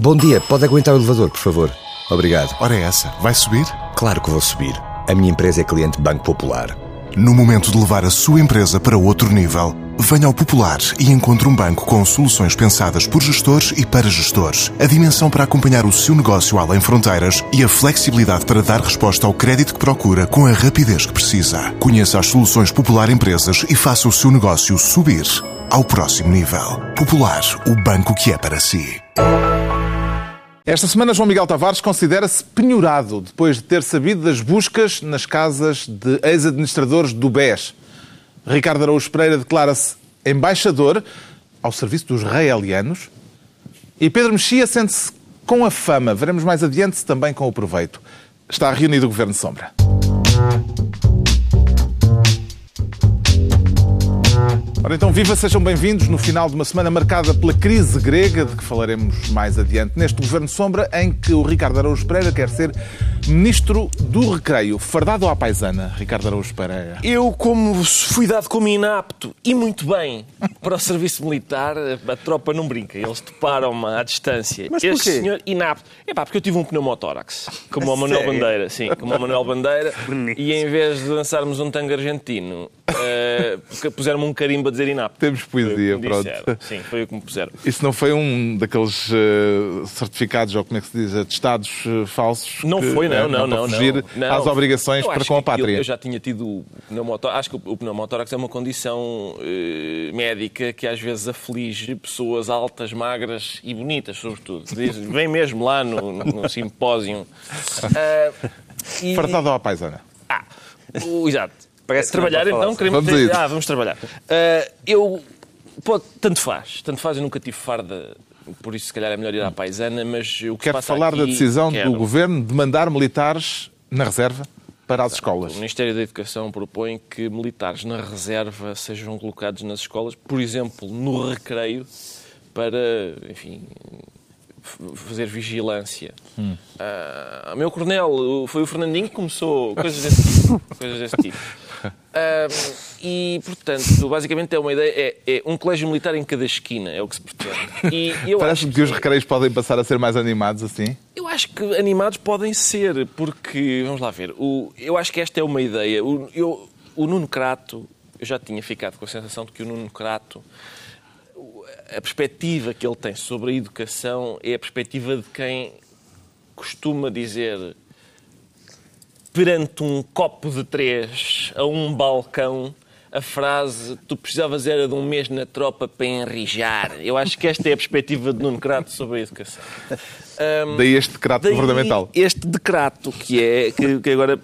Bom dia, pode aguentar o elevador, por favor? Obrigado. Ora é essa, vai subir? Claro que vou subir. A minha empresa é cliente Banco Popular. No momento de levar a sua empresa para outro nível, venha ao Popular e encontre um banco com soluções pensadas por gestores e para gestores, a dimensão para acompanhar o seu negócio além fronteiras e a flexibilidade para dar resposta ao crédito que procura com a rapidez que precisa. Conheça as soluções Popular Empresas e faça o seu negócio subir ao próximo nível. Popular, o banco que é para si. Esta semana, João Miguel Tavares considera-se penhorado depois de ter sabido das buscas nas casas de ex-administradores do BES. Ricardo Araújo Pereira declara-se embaixador ao serviço dos realianos e Pedro Mexia sente-se com a fama. Veremos mais adiante se também com o proveito. Está reunido o Governo Sombra. Ora então, viva, sejam bem-vindos no final de uma semana marcada pela crise grega, de que falaremos mais adiante, neste Governo Sombra, em que o Ricardo Araújo Pereira quer ser Ministro do Recreio. Fardado à paisana, Ricardo Araújo Pereira. Eu, como fui dado como inapto e muito bem para o serviço militar, a tropa não brinca. Eles toparam-me à distância. Mas este porquê? senhor inapto. É pá, porque eu tive um pneumotórax, como o Manuel? Bandeira. Sim, como o Manuel Bandeira. Bonito. e em vez de lançarmos um tango argentino, eh, puseram-me um carimbo a dizer inapto. Temos poesia, pronto. disseram. Sim, foi o que me puseram. Isso não foi um daqueles eh, certificados, ou como é que se diz, atestados eh, falsos? Não que, foi, não, eh, não, para não. fugir não, às obrigações para com a pátria. Eu já tinha tido pneumotórax. Acho que o pneumotórax é uma condição eh, médica que às vezes aflige pessoas altas, magras e bonitas, sobretudo. Diz- Vem mesmo lá no, no simpósio. Ah, e- Fardado à paisana. ah, o- exato. Parece que não trabalhar falar então, queremos Vamos isso. ah, vamos trabalhar. Ah, eu pode, tanto faz, tanto faz, eu nunca tive farda, por isso se calhar é melhor ir à paisana, mas o que Quero passa falar da aqui- decisão Quero. do Governo de mandar militares na reserva para as escolas. O Ministério da Educação propõe que militares na reserva sejam colocados nas escolas, por exemplo, no recreio, para, enfim, fazer vigilância. Ah, o meu coronel foi o Fernandinho que começou coisas desse tipo. coisas desse tipo. Ah, e, portanto, basicamente é uma ideia, é, é um colégio militar em cada esquina, é o que se pretende. E eu acho Parece-me que os recreios podem passar a ser mais animados assim. eu acho que animados podem ser, porque, vamos lá ver, o, eu acho que esta é uma ideia. O, eu- o Nuno Crato, eu já tinha ficado com a sensação de que o Nuno Crato, a perspectiva que ele tem sobre a educação é a perspectiva de quem costuma dizer perante um copo de três a um balcão a frase tu precisavas era de um mês na tropa para enrijar. Eu acho que esta é a perspectiva de Nuno Crato sobre a educação. Ahm, Daí este decreto governamental. Este decreto que é que, que agora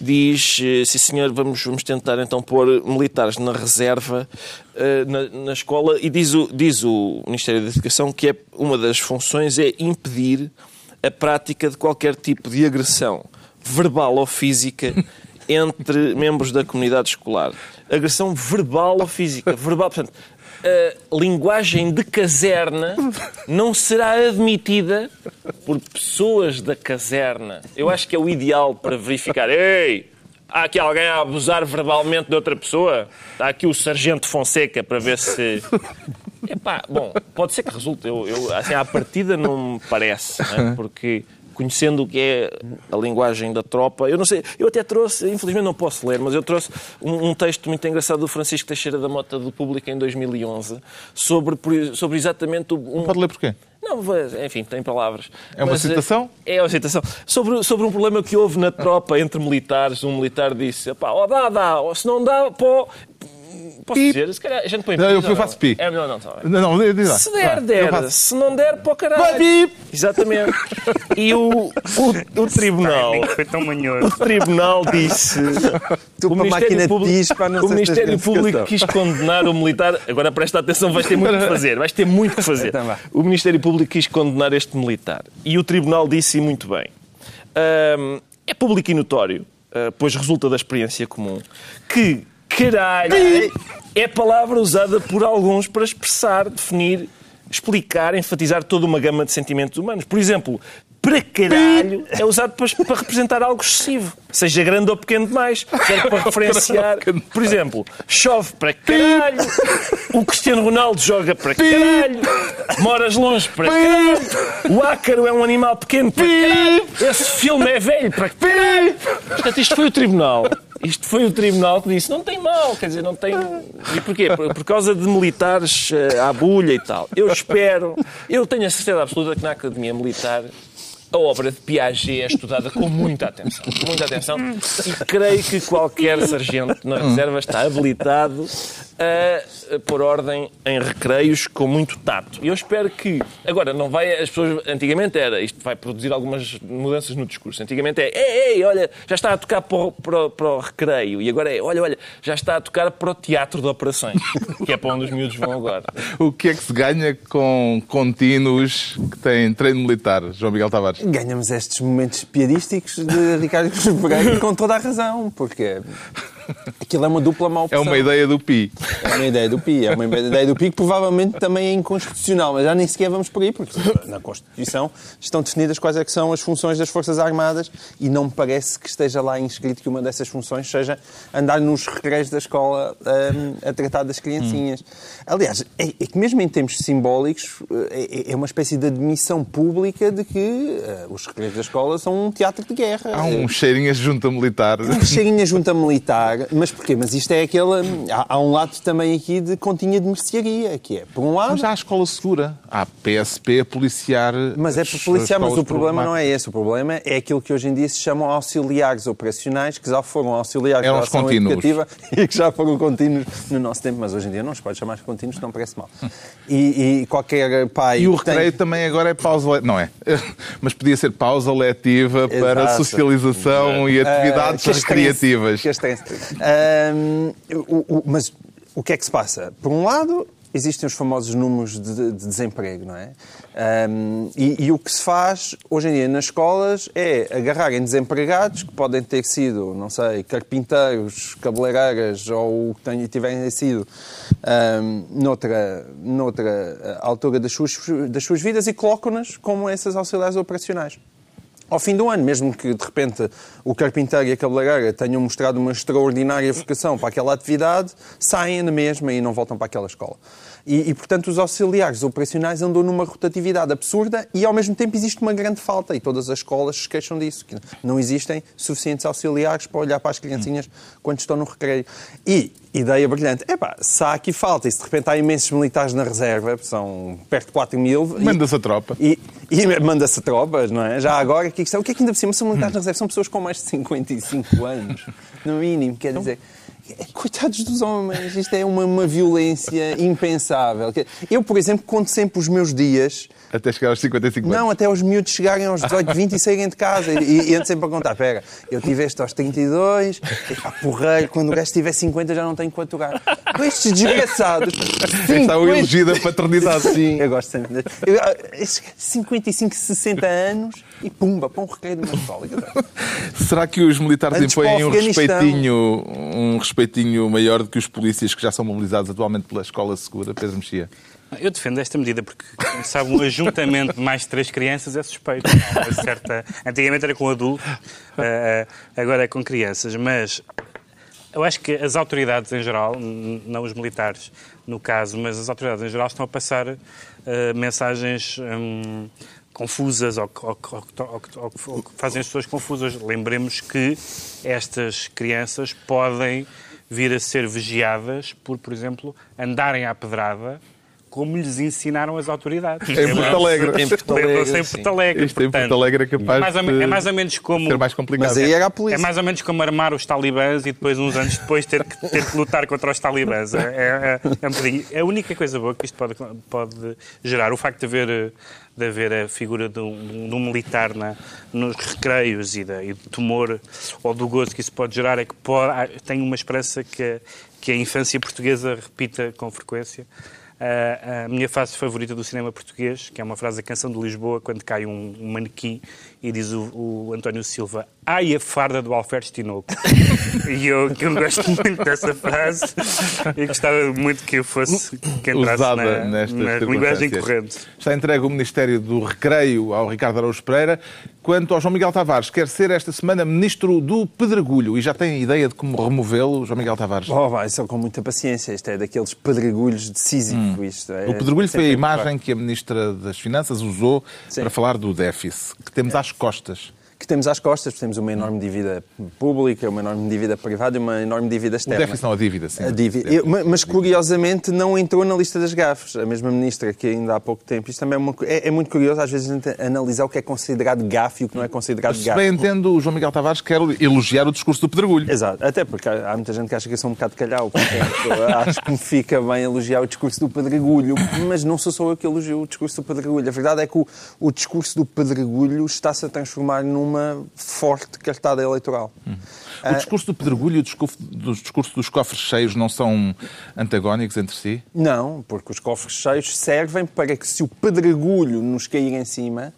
diz, eh, sim senhor, vamos, vamos tentar então pôr militares na reserva eh, na, na escola e diz o, diz o Ministério da Educação que é, uma das funções é impedir a prática de qualquer tipo de agressão verbal ou física entre membros da comunidade escolar. Agressão verbal ou física. Verbal, portanto, a linguagem de caserna não será admitida por pessoas da caserna. Eu acho que é o ideal para verificar. Ei, há aqui alguém a abusar verbalmente de outra pessoa? Está aqui o Sargento Fonseca para ver se. Epá, bom, pode ser que resulte. Eu, eu, assim, à partida não me parece, não é? porque conhecendo o que é a linguagem da tropa, eu não sei, eu até trouxe, infelizmente não posso ler, mas eu trouxe um, um texto muito engraçado do Francisco Teixeira da Mota do Público em 2011 sobre, sobre exatamente um, Pode ler porquê? não, enfim, tem palavras. É uma Mas, eh, citação? É uma citação. Sobre, sobre um problema que houve na tropa entre militares. Um militar disse: pá, ó, dá, dá, ó, se não dá, pô. Posso dizer? Se calhar a gente põe Não, pi, eu- não? faço pi. É melhor não, tá bem. Não, não, diz lá. Se der, Vai, der. Se não der, pô, caralho. Vai, pi. Exatamente. E o, o, o tribunal. Foi tão manhoso. O tribunal disse. Tu o de Público- pá, não o Ministério Público quis condenar o militar. Agora presta atenção, vais ter muito que fazer. Vais ter muito que fazer. Então. O Ministério Público quis condenar este militar. E o Tribunal disse e muito bem. É público e notório, ah, pois resulta da experiência comum, que caralho é a palavra usada por alguns para expressar, definir, explicar, enfatizar toda uma gama de sentimentos humanos. Por exemplo, para caralho é usado para, para representar algo excessivo. Seja grande ou pequeno demais. Serve para referenciar, por exemplo, chove para caralho, o Cristiano Ronaldo joga para caralho, moras longe para caralho, o ácaro é um animal pequeno para caralho, esse filme é velho para caralho. Portanto, isto foi o tribunal. Isto foi o tribunal que disse, não tem mal, quer dizer, não tem... E porquê? Por, por causa de militares uh, à bulha e tal. Eu espero, eu tenho a certeza absoluta que na Academia Militar a obra de Piaget é estudada com muita atenção. Muita atenção. E creio que qualquer sargento na reserva está habilitado a pôr ordem em recreios com muito tato. E eu espero que. Agora, não vai. As pessoas. Antigamente era. Isto vai produzir algumas mudanças no discurso. Antigamente é. Ei, ei, olha, já está a tocar para o, para, para o recreio. E agora é. Olha, olha, já está a tocar para o teatro de operações. Que é para onde os miúdos vão agora. O que é que se ganha com contínuos que têm treino militar, João Miguel Tavares? Ganhamos estes momentos piadísticos de Ricardo Pereira com toda a razão. Porque Aquilo é uma dupla mal É uma ideia do PI. É uma ideia do PI. É uma ideia do PI que provavelmente também é inconstitucional, mas já nem sequer vamos por aí, porque na Constituição estão definidas quais é que são as funções das Forças Armadas e não me parece que esteja lá inscrito que uma dessas funções seja andar nos recreios da escola um, a tratar das criancinhas. Hum. Aliás, é, é, que mesmo em termos simbólicos, é, é, uma espécie de admissão pública de que uh, os recreios da escola são um teatro de guerra. Há um cheirinho a junta militar. Um cheirinho a junta militar mas porquê? Mas isto é aquele. Há, há, um lado também aqui de continha de mercearia, que é, por um lado. Mas há a escola segura. Há PSP a policiar. Mas é para policiar, mas o problema não é esse. O problema é aquilo que hoje em dia se chamam auxiliares operacionais, que já foram auxiliares Eram da ação educativa e que já foram contínuos no nosso tempo, mas hoje em dia não se pode chamar de contínuos, não parece mal. E, e qualquer pai. E o recreio tem... também agora é pausa. Não é? Mas podia ser pausa letiva para Exato. socialização e atividades uh, recreativas. Que um, o, o, mas o que é que se passa? Por um lado, existem os famosos números de, de desemprego, não é? Um, e, e, o que se faz hoje em dia nas escolas é agarrarem desempregados que podem ter sido, não sei, carpinteiros, cabeleireiras ou que tiverem sido um, noutra, noutra altura das suas, das suas vidas e colocam-nas como essas auxiliares operacionais ao fim do ano, mesmo que de repente o carpinteiro e a cabeleireira tenham mostrado uma extraordinária vocação para aquela atividade, saem na mesma e não voltam para aquela escola. E, e, portanto, os auxiliares operacionais andam numa rotatividade absurda e, ao mesmo tempo, existe uma grande falta. E todas as escolas se queixam disso, que não existem suficientes auxiliares para olhar para as criancinhas quando estão no recreio. E, ideia brilhante, epá, se há aqui falta e se de repente há imensos militares na reserva, são perto de 4 mil... Manda-se a tropa. E, e manda-se a tropas, não é? Já agora, o que é que ainda por cima são militares na reserva? São pessoas com mais de 55 anos, no mínimo, quer dizer... Coitados dos homens, isto é uma, uma violência impensável. Eu, por exemplo, conto sempre os meus dias. Até chegar aos 55 anos? Não, até aos miúdos chegarem aos 18, 20 e saírem de casa. E, e sempre a contar: pera, eu tive este aos 32, a porreiro, quando o gajo tiver 50 já não tenho que aturar. Com estes desgraçados. 50... Está o elogio da paternidade. Sim, eu gosto sempre. Eu, 55, 60 anos e pumba, para um recreio de escola. Será que os militares impõem um respeitinho, um respeitinho maior do que os polícias que já são mobilizados atualmente pela Escola Segura, Pedro Mexia? Eu defendo esta medida porque, sabe, um ajuntamento de mais de três crianças é suspeito. certa... Antigamente era com adultos, eh, eh, agora é com crianças. Mas eu acho que as autoridades em geral, não os militares no caso, mas as autoridades em geral estão a passar uh, mensagens. Um, confusas ou, ou, ou, ou, que fazem as pessoas confusas. Lembremos que estas crianças podem vir a ser vigiadas por, por exemplo, andarem à pedrada como lhes ensinaram as autoridades. Em Porto Alegre. Em Porto Alegre, em Porto Alegre. Isto em Porto Alegre é capaz é mais, ou, é mais ou menos como... Ser mais complicado. Mas aí era a polícia. É mais ou menos como armar os talibãs e depois, uns anos depois, ter que, ter que lutar contra os talibãs. É, é, é um É a única coisa boa que isto pode, pode gerar. O facto de haver, de haver a figura de um, de um militar na, nos recreios e, da, e do temor ou do gozo que isso pode gerar é que pode, tem uma esperança que, que a infância portuguesa repita com frequência a minha frase favorita do cinema português, que é uma frase da Canção de Lisboa, quando cai um, um manequim e diz o, o António Silva, Ai, a farda do Alferes Tinoco. e eu, que eu gosto muito dessa frase e gostava muito que eu fosse que entrasse Usada na, nestas na linguagem circunstâncias. corrente. Está entregue o Ministério do Recreio ao Ricardo Araújo Pereira. Quanto ao João Miguel Tavares, quer ser esta semana Ministro do Pedregulho e já tem ideia de como removê-lo, João Miguel Tavares? Oh, vai, só com muita paciência. Isto é daqueles pedregulhos de Sísifo. Isto é, Hum. O pedregulho foi a imagem que a Ministra das Finanças usou Sim. para falar do déficit, que temos às costas. Temos às costas, temos uma enorme dívida pública, uma enorme dívida privada e uma enorme dívida O externa. déficit não, a dívida, sim. A dívida. Eu- ma- Mas, curiosamente, não entrou na lista das gafes. A mesma ministra que ainda há pouco tempo. Isto também é, uma é, é muito curioso, às vezes, a gente analisar o que é considerado gafe e o que não é considerado Se gafe. bem entendo, o João Miguel Tavares quer elogiar o discurso do pedregulho. Exato, até porque há há muita gente que acha que eu sou um bocado calhau. Portanto, acho que me fica bem elogiar o discurso do pedregulho, mas não sou só eu que elogio o discurso do pedregulho. A verdade é que o, o discurso do pedregulho está-se a transformar numa forte cartada eleitoral. O discurso do pedregulho e o discurso, do discurso dos cofres cheios não são antagónicos entre si? Não, porque os cofres cheios servem para que se o pedregulho nos cair em cima,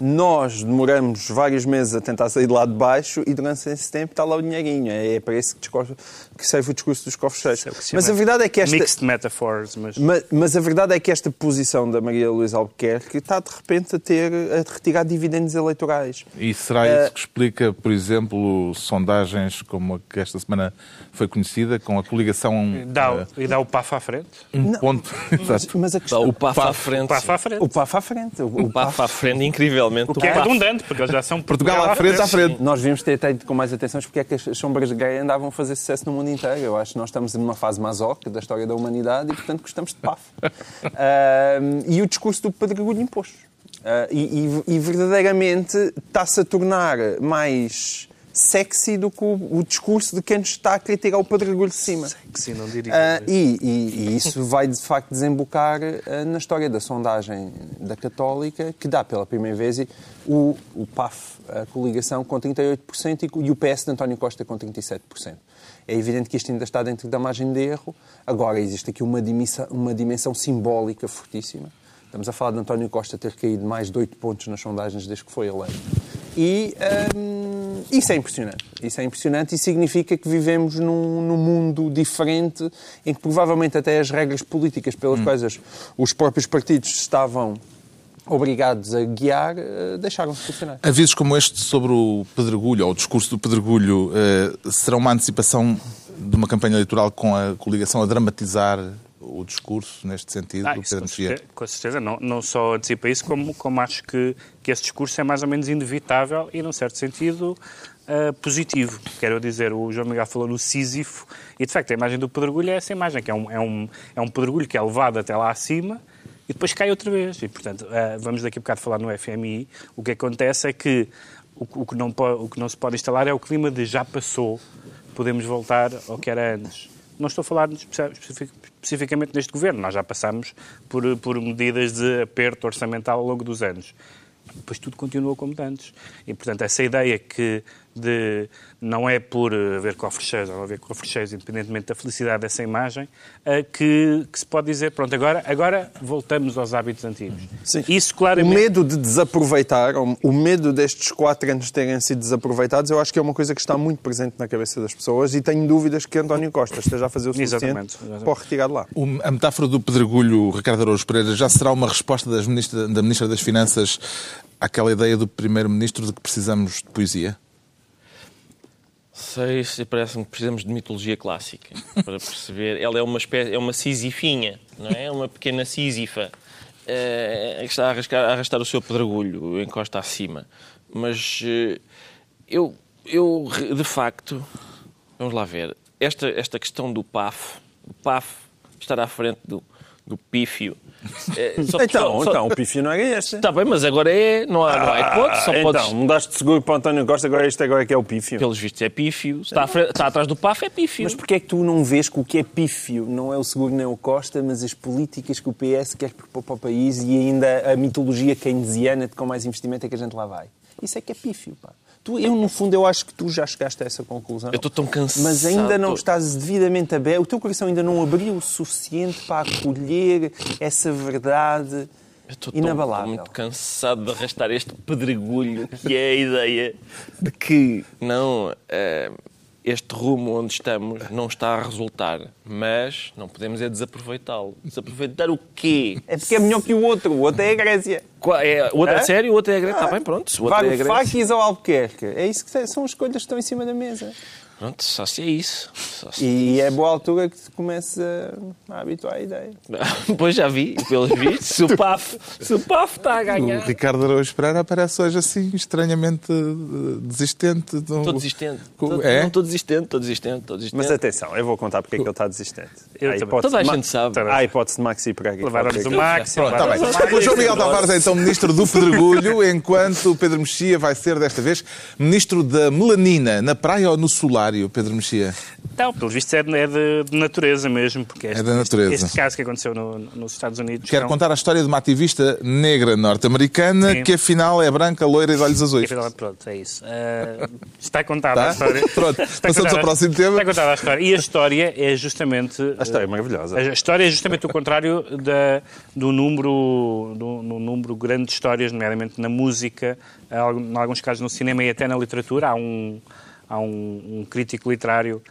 nós demoramos vários meses a tentar sair de lá de baixo e durante esse tempo está lá o dinheirinho. É para isso que, discurso- que serve o discurso dos cofres cheios. É o Mas a verdade é que esta... Mixed metaphors, mas... Mas, mas a verdade é que esta posição da Maria Luísa Albuquerque está de repente a ter a retirar dividendos eleitorais. E será Eh, isso que explica, por exemplo, sondagens como a que esta semana foi conhecida, com a coligação Dá, eh, o- e dá o PAF à frente. um ponto. Mas, mas a Dá questão... o PAF à O frente. PAF à frente. O PAF à frente. O, O PAF à frente, incrivelmente. O que é redundante, porque eles já são Portugal à frente, à frente. Nós vimos ter tido com mais atenção porque é que as sombras gay andavam a fazer sucesso no mundo inteiro. Eu acho que nós estamos numa fase masoca da história da humanidade e, portanto, gostamos de PAF. Ahm, e o discurso do pedregulho imposto. Ah, e, e- e verdadeiramente está-se a tornar mais sexy do que o, o discurso de quem nos está a criticar o pedregulho de cima. Sim, não diria. Ah, e, e- e isso vai de facto desembocar ah, na história da sondagem da Católica, que dá pela primeira vez o, o PAF, a coligação, com 38% e, o- e o PS de António Costa com 37%. É evidente que isto ainda está dentro da margem de erro. Agora, existe aqui uma dimensão, uma dimensão simbólica fortíssima. Estamos a falar de António Costa ter caído mais de 8 pontos nas sondagens desde que foi eleito. E hum, isso é impressionante. Isso é impressionante e significa que vivemos num, num mundo diferente em que provavelmente até as regras políticas pelas quais as- os próprios partidos estavam obrigados a guiar eh, deixaram-se de funcionar. Avisos como este sobre o pedregulho, ou o discurso do pedregulho, eh, serão uma antecipação de uma campanha eleitoral com a coligação a dramatizar o discurso, neste sentido, Ah, do Pedro com certeza, com certeza. Não, não só antecipa isso, como, como acho que, que esse discurso é mais ou menos inevitável e, num certo sentido, ah, positivo. Quero dizer, o João Miguel falou no Sísifo e, de facto, a imagem do pedregulho é essa imagem, que é um, é um, é um pedregulho que é levado até lá acima e depois cai outra vez. E, portanto, ah, vamos daqui a bocado falar no FMI. O que acontece é que o, o que não o que não se pode instalar é o clima de já passou, podemos voltar ao que era antes. Não estou a falar espe- especific- especificamente deste governo, nós já passamos por, por medidas de aperto orçamental ao longo dos anos. Depois tudo continua como antes. E, portanto, essa ideia que de, não é por haver cofres cheios ou não haver cofres cheios, independentemente da felicidade dessa imagem, eh, que, que se pode dizer, pronto, agora, agora voltamos aos hábitos antigos. Isso O claramente... medo de desaproveitar, o medo destes quatro anos terem sido desaproveitados, eu acho que é uma coisa que está muito presente na cabeça das pessoas e tenho dúvidas que António Costa esteja a fazer o suficiente Exatamente, exatamente. para o retirar de lá. O- A metáfora do pedregulho, Ricardo Araújo Pereira, já será uma resposta das ministra- da Ministra das Finanças àquela ideia do Primeiro-Ministro de que precisamos de poesia? Sei, se parece-me que precisamos de mitologia clássica para perceber. Ela é uma espécie, é uma sisifinha, não é? É uma pequena sísifa eh, que está a arrascar- a arrastar, o seu pedregulho, encosta acima. Mas eh, eu, eu, de facto, vamos lá ver, esta, esta questão do PAF, o PAF estar à frente do, do pífio. eh, só- Então, só- então, o pífio não era este. Está bem, mas agora é, não há, não há hipótese, só então, podes... mudaste de seguro para António Costa, agora este agora é que é o pífio. Pelos vistos é pífio. Está, frente- está atrás do PAF é pífio. Mas porquê é que tu não vês que o que é pífio não é o seguro nem o Costa, mas as políticas que o PS quer propor para o país e ainda a mitologia keynesiana de com mais investimento é que a gente lá vai? Isso é que é pífio, pá. Tu, eu, no fundo, eu acho que tu já chegaste a essa conclusão. Eu estou tão cansado. Mas ainda não Estou- estás devidamente aberto, o teu coração ainda não abriu o suficiente para acolher essa verdade Eu estou inabalável. muito cansado de arrastar este pedregulho que é a ideia de que não eh, este rumo onde estamos não está a resultar, mas não podemos é desaproveitá-lo. Desaproveitar o quê? É porque é melhor que o outro. O outro é a Grécia. Qual- é, o outro é sério, o outro é a Grécia. Está bem, pronto. O outro é a Grécia. Varoufakis ou Albuquerque. É isso que são as escolhas que estão em cima da mesa. Pronto, só se é isso. Só se... E é boa altura que se começa a habituar à ideia. Pois já vi, pelos vistos, se o PAF, se o PAF está a O ganhar. Ricardo Araújo Pereira aparece hoje assim, estranhamente eh, desistente. do- Estou desistente. Co- Tô- É? Não estou desistente, estou desistente, estou desistente. Mas atenção, eu vou contar porque é que ele está desistente. Eu hipótese Toda a gente sabe. Há a hipótese de Maxi Pereira. que Levaram-nos o dizer Max. Pronto, está bem. O João Miguel Tavares é então ministro do Pedregulho, enquanto o Pedro Mexia vai ser, desta vez, ministro da melanina, na praia ou no solário, Pedro Mexia? Não, pelo visto é de, é de- de natureza mesmo. Porque este, É da natureza. Este, este caso que aconteceu no- nos Estados Unidos. Quero não- contar a história de uma ativista negra norte-americana que afinal é branca, loira e de olhos azuis. Afinal, Pronto, é isso. Ah, está contada Tá? a história. Pronto, Está passamos contada- ao próximo tema. Está contada a história. E a história é justamente. A história é maravilhosa. A história é justamente o contrário da, do número, do, no número grande de histórias, nomeadamente na música, em alguns casos no cinema e até na literatura. Há um, há um, um crítico literário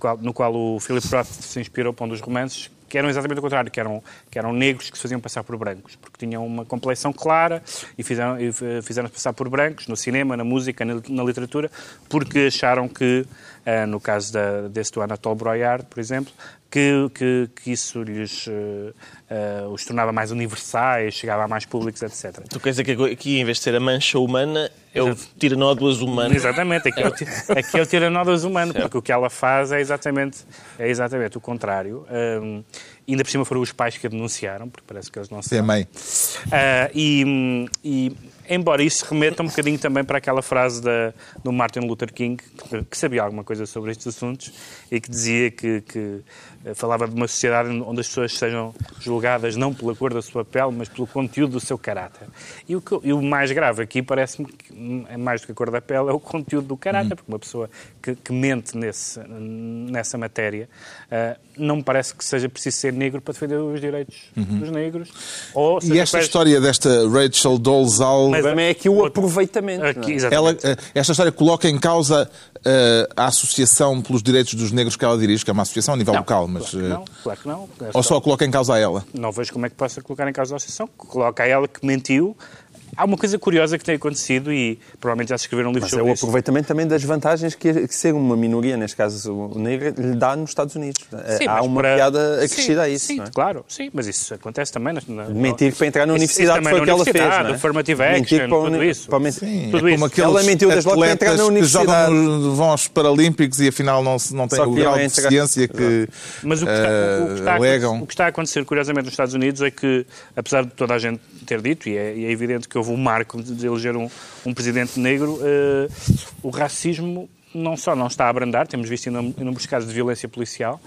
qual- no qual o Philip Roth se inspirou para um dos romances, que eram exatamente o contrário, que eram, que eram negros que se faziam passar por brancos, porque tinham uma complexão clara e fizeram- e f- fizeram-se passar por brancos no cinema, na música, na, na literatura, porque acharam que, ah, no caso da, desse do Anatole Broyard, por exemplo, que, que, que isso lhes eh, os tornava mais universais, chegava a mais públicos, etc. Tu queres dizer que aqui, em vez de ser a mancha humana, é o tiranódulas humano. Exatamente, aqui é o, aqui é o tiranódulas humano, porque o que ela faz é exatamente, é exatamente o contrário. Hum, ainda por cima foram os pais que a denunciaram, porque parece que eles não sabem. mãe. Ah, e, e, embora isso remeta um bocadinho também para aquela frase da, do Martin Luther King, que, sabia alguma coisa sobre estes assuntos e que dizia que, que, eh, falava de uma sociedade onde as pessoas sejam julgadas não pela cor da sua pele, mas pelo conteúdo do seu caráter. E o, que- e o mais grave aqui parece-me que hum, é mais do que a cor da pele, é o conteúdo do caráter, porque uma pessoa que, que mente nesse, nessa matéria ah, não me parece que seja preciso ser negro para defender os direitos dos negros. Ou E esta quais- história desta Rachel Dolezal, Mas- Também é aqui o aproveitamento. Aqui, é? ela, eh, esta história coloca em causa eh, a Associação pelos Direitos dos Negros que ela dirige, que é uma associação a nível Não, local, mas... Claro que eh, não, claro que não. Ou só coloca em causa a ela? Não vejo como é que possa colocar em causa a associação. Coloca a ela que mentiu. Há uma coisa curiosa que tem acontecido e provavelmente já se escreveram livros Mas é sobre o isso. aproveitamento também das vantagens que, que ser uma minoria, neste caso o negro, lhe dá nos Estados Unidos. Sim, Há mas uma para- piada Sim, acrescida a isso. Sim, não é? claro, sim, mas isso acontece também. Na, na, Mentir para entrar na Isso- universidade isso foi o que também ela fez. universidade, não é? Mentir action, para o tudo isso. para Sim, Tudo é como isso. aqueles Ela mentiu desde logo para entrar na atletas que jogam, universidade. no- vão aos Paralímpicos e afinal não, não têm o grau de deficiência que Mas o que, está, o, que está a, eh, alegam. o que está a acontecer, curiosamente, nos Estados Unidos é que, apesar de toda a gente ter dito, e é, e é evidente que houve um marco de eleger um, um presidente negro, eh, o racismo não só não está a abrandar, temos visto inú- inúmeros casos de violência policial,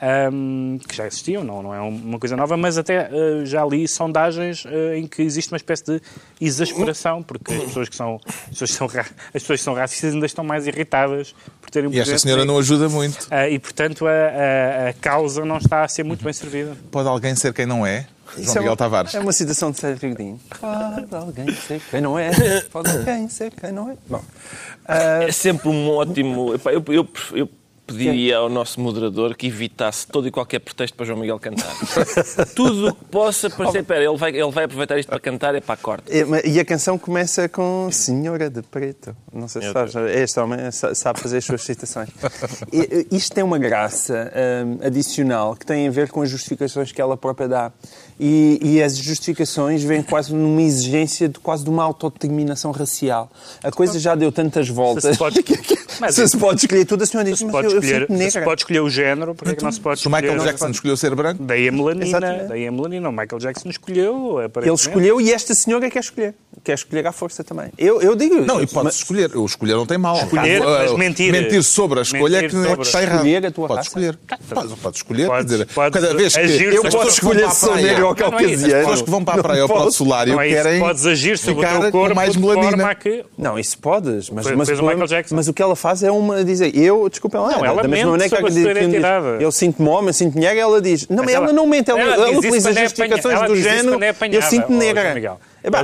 ahm, que já existiam, não, não é uma coisa nova, mas até eh, já li sondagens eh, em que existe uma espécie de exasperação, porque as pessoas que são, as pessoas que são, as pessoas que são racistas ainda estão mais irritadas terem um E esta senhora não ajuda muito. Ah, e, portanto, a, a- a causa não está a ser muito bem servida. Pode alguém ser quem não é? João é Miguel uma, Tavares. É uma citação de Sérgio Godinho. Pode alguém ser quem não é. Pode alguém ser quem não é. Bom, É sempre um ótimo. Eu, eu, eu pediria ao nosso moderador que evitasse todo e qualquer pretexto para João Miguel cantar. Tudo o que possa parecer. Espera, ele vai, ele vai aproveitar isto para cantar, é para a corte. É, E a canção começa com Senhora de Preto. Não sei se sabes, este homem sa- sabe fazer as suas citações. E, Isto tem uma graça hum, adicional que tem a ver com as justificações que ela própria dá. E, e as justificações vêm quase numa exigência de quase de uma autodeterminação racial. A coisa já deu tantas voltas. Se se pode- Mas Se se pode escolher tudo, a senhora diz, Se mas pode, eu, eu escolher, se pode escolher o género, porque é que não se pode Se o Michael escolher... Jackson escolheu ser branco, Daí a melanina, Exatamente. daí a melanina. O Michael Jackson escolheu, Ele escolheu e esta senhora quer escolher. quer escolher à força também. Eu, eu digo Não, e mas- pode escolher. O escolher não tem mal. Escolher, Ah, mas mentir. Mentir sobre a escolha é que Mentir sobre- está errado. Escolher a tua pode raça? escolher. Pode, pode escolher. Podes- quer dizer, podes cada vez que pessoas posso escolher se sou negro ou Não, não é isso. As caucasiano. pessoas que vão para a Não praia ou para o posso. solário Não é isso. querem Podes agir sobre o teu corpo mais melanina. Não, isso podes, mas, mas, o o problema- Michael Jackson. mas o que ela faz é uma dizer, eu, desculpa lá, Não, ela da mente mesma maneira que sobre a diz- sua que diz, eu sinto-me homem, sinto-me mulher, ela diz, não, Mas ela, ela- não mente, ela, ela ela utiliza é justificações ela do género, é eu ó, negra.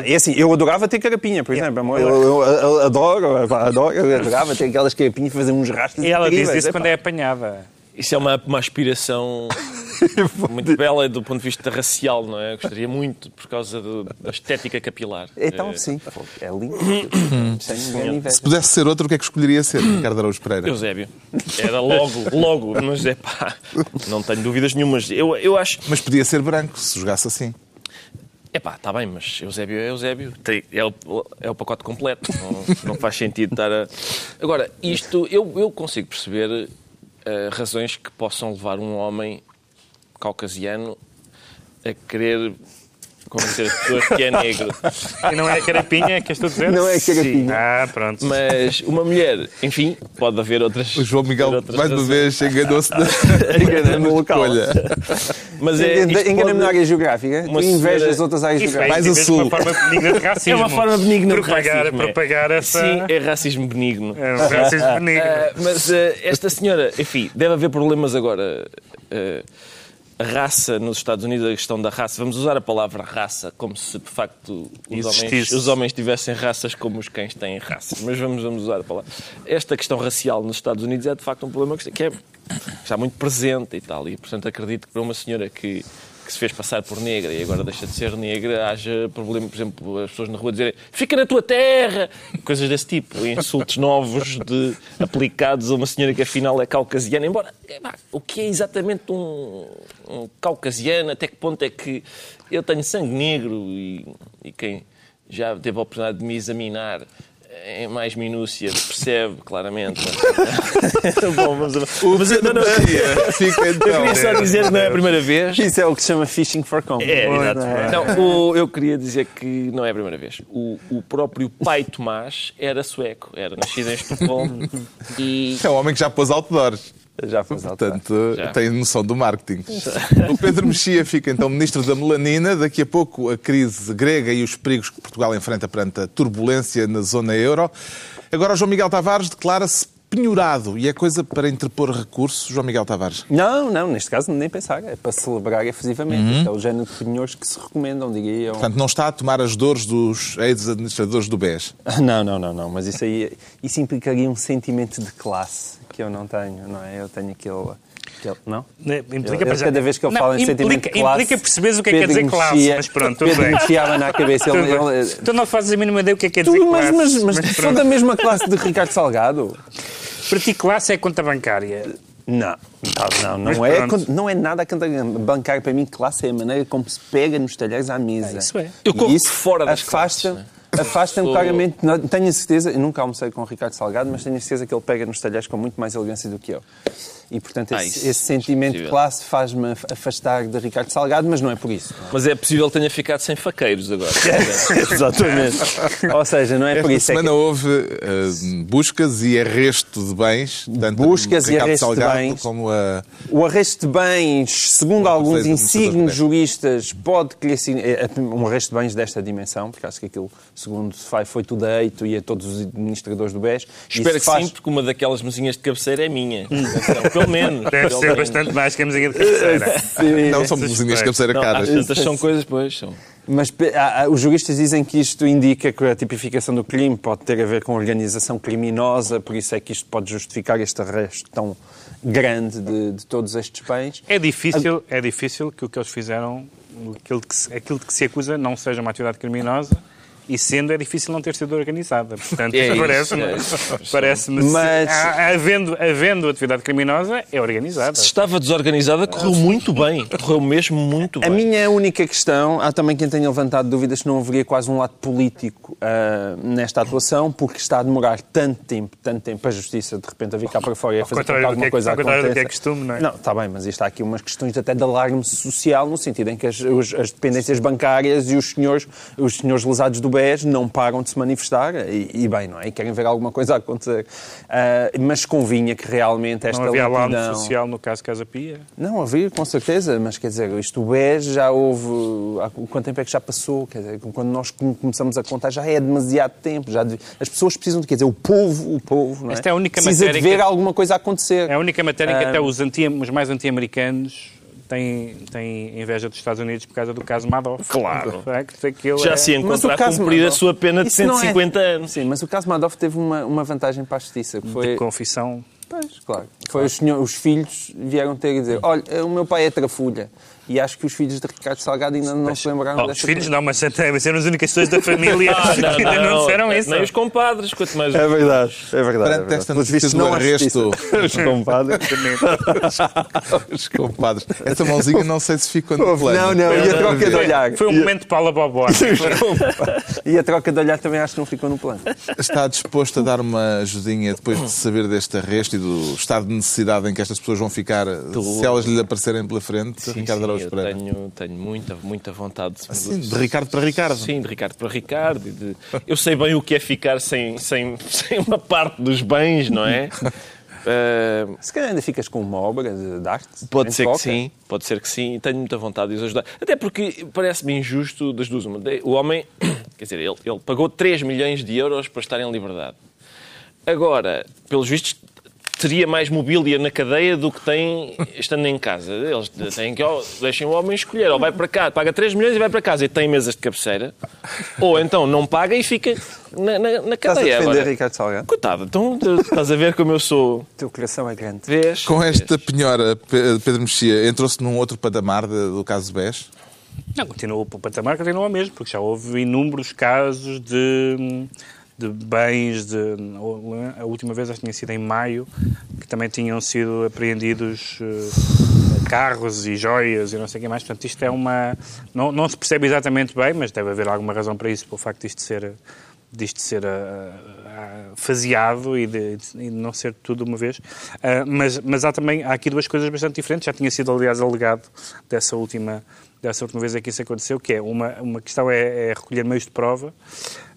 É assim, eu adorava ter carapinha, por exemplo. Eu, eu- eu adoro, adoro, eu adorava ter aquelas carapinhas e fazer uns rastros E ela diz isso quando é apanhada. Isso é uma, uma aspiração muito bela do ponto de vista racial, não é? Gostaria muito por causa do- da estética capilar. Então, Eh, sim, é lindo. Se pudesse ser outro, o que é que escolheria ser, Ricardo Araújo Pereira? Eusébio. Era logo, logo. Mas é pá, não tenho dúvidas nenhumas. Eu, eu acho. Mas podia ser branco, se jogasse assim. É pá, está bem, mas Eusébio é Eusébio. Tem- é, o, é o pacote completo. Não, não faz sentido estar a. Agora, isto, eu, eu consigo perceber eh, razões que possam levar um homem caucasiano a querer convencer as pessoas que é negro. E não é a carapinha que estou a dizer? Não é carapinha. Ah, pronto. Mas uma mulher, enfim, pode haver outras. O João Miguel, mais uma vez, enganou-se na local. escolha. Mas é, pode- na área geográfica. Tu invejas senhora- as outras áreas é, geográficas. Mais isso o é sul. uma forma benigna de racismo. É uma forma benigna de propagar, racismo, é. propagar essa... Sim, é racismo benigno. É um racismo benigno. Ah, mas ah, esta senhora, enfim, deve haver problemas agora. a raça nos Estados Unidos, a questão da raça, vamos usar a palavra raça como se de facto os homens, os homens tivessem raças como os cães têm raças. Mas vamos, vamos usar a palavra. Esta questão racial nos Estados Unidos é de facto um problema que que é, está muito presente e tal. E portanto acredito que para uma senhora que, que se fez passar por negra e agora deixa de ser negra, haja problema, por exemplo, as pessoas na rua dizerem fica na tua terra, coisas desse tipo, insultos novos de, aplicados a uma senhora que afinal é caucasiana, embora o que é exatamente um, um caucasiano, até que ponto é que eu tenho sangue negro e, e quem já teve a oportunidade de me examinar em mais minúcia percebe claramente. Bom, vamos a... Mas eu, não, não, eu Fica queria então. só dizer que não é a primeira vez. Isso é o que se chama fishing for company. É, Não exato. é? Não, o- eu queria dizer que não é a primeira vez. O, o próprio pai Tomás era sueco, era nascido em Estocolmo e É um homem que já pôs outdoors. Já foi alto. Portanto, Já. tem noção do marketing. O Pedro Mexia fica então ministro da melanina. Daqui a pouco a crise grega e os perigos que Portugal enfrenta perante a turbulência na zona euro. Agora o João Miguel Tavares declara-se penhorado e é coisa para interpor recurso. João Miguel Tavares. Não, não, neste caso nem pensar. É para celebrar efusivamente. É o género de penhores que se recomendam, diria eu. Portanto, não está a tomar as dores dos ex-administradores do BES. Não, não, não, não. Mas isso aí isso implicaria um sentimento de classe que eu não tenho, não é? Eu tenho aquele. aquele não? Né, Implica, Eu- eu mas- cada vez que ele Não, fala em implica, sentimento de classe. Implica perceberes o que é que quer dizer classe, Mexia- mas pronto, tudo bem. Mexiava na cabeça. Ele, ele- Tu não fazes a mínima ideia o que é que quer Tu, dizer mas, classe. mas, mas, sou pronto. da mesma classe de Ricardo Salgado. Para ti, classe é conta bancária. Não, não, não, Mas não é, não é nada a cantar bancário para mim. Classe é a maneira como se pega nos talheres à mesa. É, isso é. Eu E corro isso fora das afasta, classes, afasta-me Sou- claramente. Tenho a certeza, eu nunca almocei com o Ricardo Salgado, mas tenho a certeza que ele pega nos talheres com muito mais elegância do que eu. E, portanto, Ah, esse, isso- esse sentimento de possível. classe faz-me afastar de Ricardo Salgado, mas não é por isso. Mas é possível que tenha ficado sem faqueiros agora. Exatamente. Ou seja, não é por Esta isso. É semana que- houve eh, buscas e arresto de bens, tanto Buscas a e arresto de Salgado bens. como a O arresto de bens, segundo alguns insignes juristas, pode que é, é, um arresto de bens desta dimensão, porque acho que aquilo, segundo se faz, foi tudo a eito e a todos os administradores do BES. Espero que faz- sim, porque uma daquelas mesinhas de cabeceira é minha. Atenção, pelo menos. Deve pelo ser menos. bastante mais que a mesinha de cabeceira. Sim. Não, são vizinhas de cabeceira Não, às caras. tantas são coisas, pois. São. Mas há- há- os juristas dizem que isto indica que a tipificação do crime pode ter a ver com organização criminosa, por isso é que isto pode justificar este arresto tão grande de, de todos estes bens. É difícil, é difícil que o que eles fizeram, aquilo que se, aquilo de que se acusa, não seja uma atividade criminosa. E sendo, é difícil não ter sido organizada. Portanto, É parece-me, é isso. parece-me Mas- se- há- havendo, havendo atividade criminosa, é organizada. Se estava desorganizada, correu muito bem. Correu mesmo muito A bem. minha única questão, há também quem tenha levantado dúvidas se não haveria quase um lado político ah, nesta atuação, porque está a demorar tanto tempo, tanto tempo a justiça de repente a vir cá para fora e a fazer alguma que é- coisa ao contrário do que é costume, não é? Não, está bem, mas isto há aqui umas questões até de alarme social, no sentido em que as, as dependências bancárias e os senhores, os senhores lesados do BES não param de se manifestar, e, e bem, não é? E querem ver alguma coisa acontecer. Ah, mas convinha que realmente esta Não havia alarme lentidão... social no caso Casa Pia? Não, havia, com certeza, mas quer dizer, isto o BES já houve. Há quanto tempo é que já passou? Quer dizer, quando nós come- começamos a contar já é demasiado tempo. Já deve- as pessoas precisam de, quer dizer, o povo, o povo, não é? Esta é a única precisa matéria de ver que- alguma coisa acontecer. É a única matéria em que Ah. até os, anti, os mais anti-americanos têm, têm inveja dos Estados Unidos por causa do caso Madoff. Claro. De facto, aquilo Já é- se encontra a cumprir a Madoff- sua pena de Isso não é- 150 anos. Sim, mas o caso Madoff teve uma, uma vantagem para a justiça, que de foi... confissão. Pois, claro. Foi os, senhor- os filhos vieram ter e dizer, olha, o meu pai é trafulha. E acho que os filhos de Ricardo Salgado ainda não se lembraram Oh, os dessa filhos coisa. não, mas até serão as únicas pessoas da família Ah, que ainda não disseram isso. Nem os compadres, quanto mais. É verdade, é verdade. Perante esta notícia do não arresto. Os compadres. os compadres, essa mãozinha não sei se ficou no plano. Não, não, e a troca de olhar. Foi um momento de Paula Bobó. E a troca de olhar também acho que não ficou no plano. Está disposto a dar uma ajudinha depois de saber deste arresto e do estado de necessidade em que estas pessoas vão ficar se elas lhe aparecerem pela frente? Ricardo sim, Araújo eu Pereira. tenho, tenho muita, muita vontade de Sim, de Ricardo para Ricardo. Sim, de Ricardo para Ricardo. de- Eu sei bem o que é ficar sem, sem, sem uma parte dos bens, não é? Ah, Se calhar ainda ficas com uma obra de, arte. Pode ser que sim, pode ser que sim, tenho muita vontade de os ajudar. Até porque parece-me injusto das duas. Uma. O homem, quer dizer, ele, ele pagou 3 milhões de euros para estar em liberdade. Agora, pelos vistos, teria mais mobília na cadeia do que tem estando em casa. Eles têm que, oh, deixem o homem escolher, ou vai para cá, paga 3 milhões e vai para casa e tem mesas de cabeceira, ou então não paga e fica na, na, na Estás a cadeia. defender Ricardo Salgado? coitado, então estás a ver como eu sou. O teu coração é grande. Vês? Com esta penhora, Pe- Pedro Mexia, entrou-se num outro patamar do caso BES? Não, continua, o patamar continua mesmo, porque já houve inúmeros casos de, de bens, de, a última vez acho que tinha sido em maio, que também tinham sido apreendidos eh, carros e joias e não sei o que mais. Portanto, isto é uma... Não, não se percebe exatamente bem, mas deve haver alguma razão para isso, pelo facto disto ser, disto ser ah, ah, faseado e de, de não ser tudo uma vez. Ah, mas, mas há também, há aqui duas coisas bastante diferentes. Já tinha sido, aliás, alegado dessa última dessa última vez é que isso aconteceu, que é uma, uma questão é, é recolher meios de prova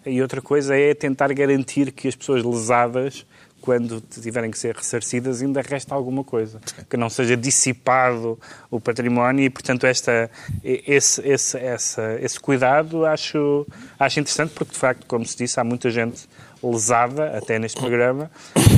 e outra coisa é tentar garantir que as pessoas lesadas, quando tiverem que ser ressarcidas, ainda resta alguma coisa. Que não seja dissipado o património e, portanto, esta, esse, esse, essa, esse cuidado acho, acho interessante porque, de facto, como se disse, há muita gente lesada, até neste programa,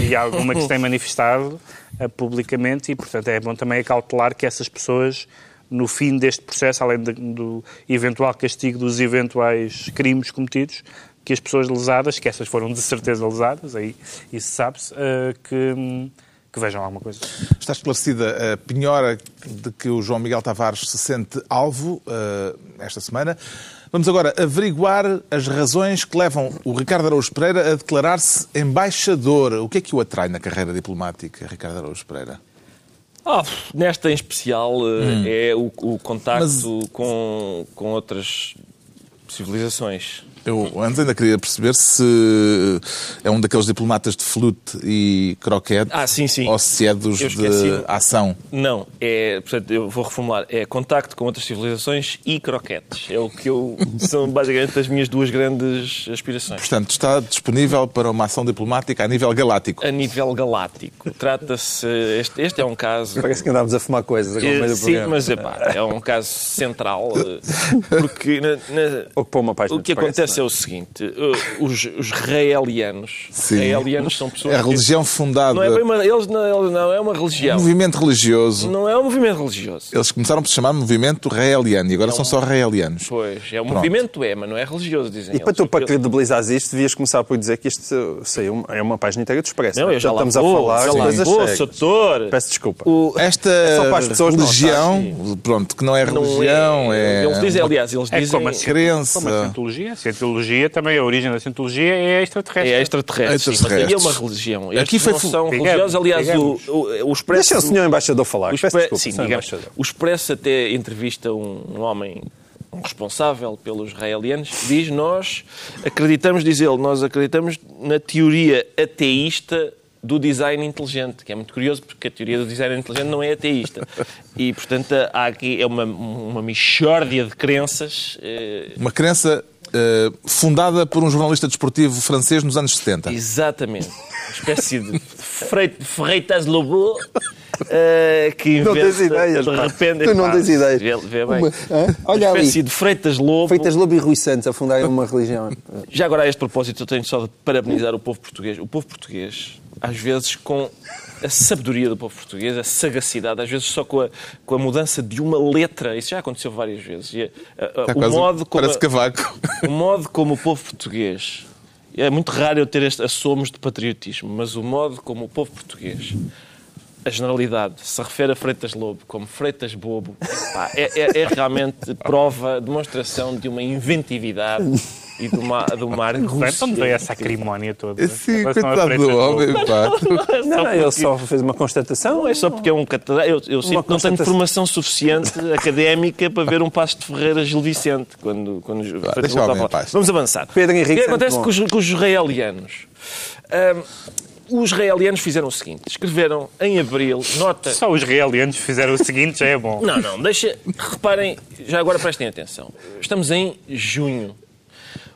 e há alguma que se tem manifestado uh, publicamente e, portanto, é bom também acautelar que essas pessoas no fim deste processo, além do eventual castigo dos eventuais crimes cometidos, que as pessoas lesadas, que essas foram de certeza lesadas, aí isso sabe-se, uh, que, que vejam alguma coisa. Está esclarecida a penhora de que o João Miguel Tavares se sente alvo uh, esta semana. Vamos agora averiguar as razões que levam o Ricardo Araújo Pereira a declarar-se embaixador. O que é que o atrai na carreira diplomática, Ricardo Araújo Pereira? Ah, nesta em especial Hum. é o, o contacto Mas- com, com outras civilizações. Eu antes ainda queria perceber se é um daqueles diplomatas de flute e croquete Ah, sim, sim. ou se é dos de ação. Não, é, portanto, eu vou reformular, é contacto com outras civilizações e croquetes. É o que eu, são basicamente as minhas duas grandes aspirações. Portanto, está disponível para uma ação diplomática a nível galáctico. A nível galáctico, trata-se, este, este é um caso... Parece que andámos a fumar coisas agora no meio Eh, Sim, mas epá, é um caso central, eh, porque na- na- Ocupou uma página o que de Acontece é o seguinte, eh, os, os raelianos, Sim. raelianos são pessoas... É a que- religião fundada, Não é, bem uma, eles não, não é uma um religião, movimento religioso. não é um movimento religioso. Eles começaram por se chamar movimento raeliano e agora são só raelianos. Pois, é um Pronto. movimento é, mas não é religioso, dizem E para eles. tu, para credibilizares isto, devias começar por dizer que isto saiu, é uma página inteira de Expresso. Não, eu já lá Estamos vou, a falar já lá vou. Peço desculpa. O- Esta só para as pessoas não religião, pronto, que não é não religião, é, Eles dizem, aliás, eles É dizem... como a, crença. como a cientologia. A cientologia também, a origem da cientologia é extraterrestre. É extraterrestre, sim, mas aí é uma religião. Aqui foi não são Digamos, religiosos. Aliás, o, digamos. o, o Expresso... Deixa o senhor embaixador falar. O, Peço Expre- desculpa, sim, senhor digamos, embaixador. o Expresso até entrevista um, um homem um responsável pelos israelianos que diz nós acreditamos, diz ele, nós acreditamos na teoria ateísta do design inteligente, que é muito curioso porque a teoria do design inteligente não é ateísta. E, portanto, há aqui é uma, uma mixórdia de crenças. eh, Uma crença fundada por um jornalista desportivo francês nos anos 70. Exatamente. Uma espécie de Frei- Freitas Lobo eh, que Não inventa, tens ideias, de repente... Tu não pá, tens ideias. Vê, vê bem. Uma-? Olha uma ali. espécie de Freitas Lobo. Feitas Lobo e Rui Santos a fundarem uma religião. Já agora, a este propósito, eu tenho só de parabenizar o povo português. O povo português, às vezes, com a sabedoria do povo português, a sagacidade, às vezes só com a, com a mudança de uma letra, isso já aconteceu várias vezes. E a- a- a- o, quase- modo como parece cavaco. o modo como o povo português. É muito raro eu ter este assomos de patriotismo, mas o modo como o povo português, a generalidade, se refere a Freitas Lobo como Freitas Bobo, pá, é, é- é realmente prova, demonstração de uma inventividade e de uma, de uma argúcia. Então veio essa acrimónia toda. Sim, relação a coitado do homem, pá. Não, não, ele só fez uma constatação. Não é só porque é um catedrático. Eu, eu sinto que não tenho formação suficiente académica para ver um passo de Ferreira Gil Vicente quando, quando deixa o homem em falar. paz. Vamos avançar. Pedro Henrique o que acontece com os, com os israelianos? Ahm, os israelianos fizeram o seguinte: escreveram em abril, nota. Só os realianos fizeram o seguinte, já é bom. Não, não, deixa. Reparem, já agora prestem atenção. Estamos em junho.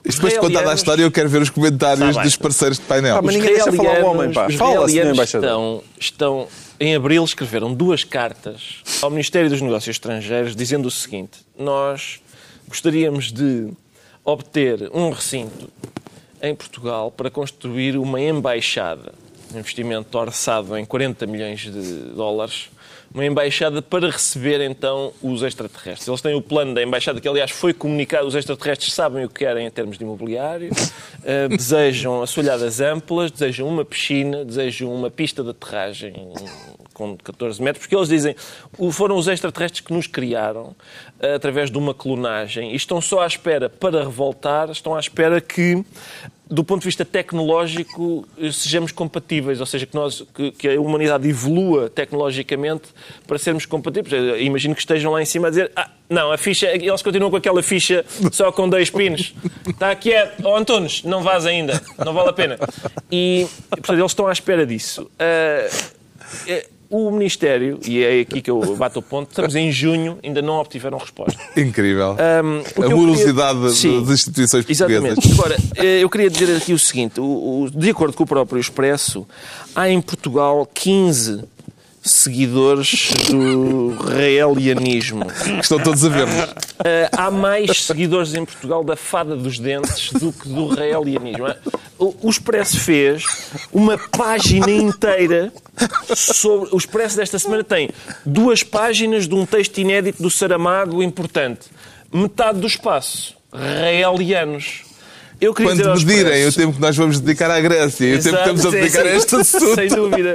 Isto depois de contada a história, eu quero ver os comentários Tá bem. dos parceiros de painel. Ah, mas ninguém deixa falar o homem, pá. Fala, senhor embaixador. estão, estão, em abril, escreveram duas cartas ao Ministério dos Negócios Estrangeiros dizendo o seguinte: Nós gostaríamos de obter um recinto em Portugal para construir uma embaixada, um investimento orçado em 40 milhões de dólares, uma embaixada para receber então os extraterrestres. Eles têm o plano da embaixada, que aliás foi comunicado, os extraterrestres sabem o que querem em termos de imobiliário, eh, desejam assoalhadas amplas, desejam uma piscina, desejam uma pista de aterragem com 14 metros, porque eles dizem foram os extraterrestres que nos criaram eh, através de uma clonagem e estão só à espera para revoltar, estão à espera que do ponto de vista tecnológico eh, sejamos compatíveis, ou seja, que, nós, que, que a humanidade evolua tecnologicamente para sermos compatíveis. Eh, Imagino que estejam lá em cima a dizer ah, não, a ficha, eles continuam com aquela ficha só com dois pinos. Está quieto. Oh, Antunes, não vás ainda. Não vale a pena. E, portanto, eles estão à espera disso. Eh, o Ministério, e é aqui que eu bato o ponto, estamos em junho, ainda não obtiveram resposta. Incrível. Um, a morosidade queria- das instituições portuguesas. Exatamente. Agora, eh, eu queria dizer aqui o seguinte: o- o- de acordo com o próprio Expresso, há em Portugal 15 seguidores do reelianismo. Que estão todos a ver-nos. Eh, há mais seguidores em Portugal da fada dos dentes do que do reelianismo. O, o Expresso fez uma página inteira sobre. O Expresso desta semana tem duas páginas de um texto inédito do Saramago importante. Metade do espaço. Reelianos. Eu queria Quando medirem o tempo que nós vamos dedicar à Grécia e o tempo que estamos a dedicar sim. a este assunto, Sem dúvida.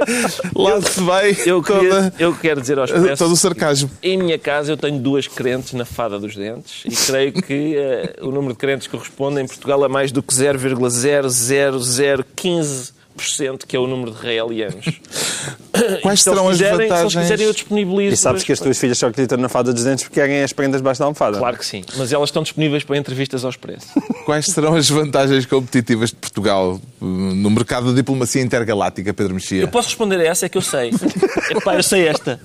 lá se vai Eu, queria, toda, eu quero dizer ao Expresso todo o sarcasmo. em minha casa eu tenho duas crentes na fada dos dentes e creio que eh, o número de crentes que corresponde em Portugal a mais do que 0,00015%, que é o número de realianos. Quais Se serão as quiserem- Se eles vantagens? quiserem, eu disponibilizo. E sabes que as tuas filhas só acreditam na fada dos dentes porque querem as prendas debaixo da almofada. Claro que sim, mas elas estão disponíveis para entrevistas ao Expresso. Quais serão as vantagens competitivas de Portugal hum, no mercado da diplomacia intergaláctica, Pedro Mexia? Eu posso responder a essa, é que eu sei. Epá, eu sei esta.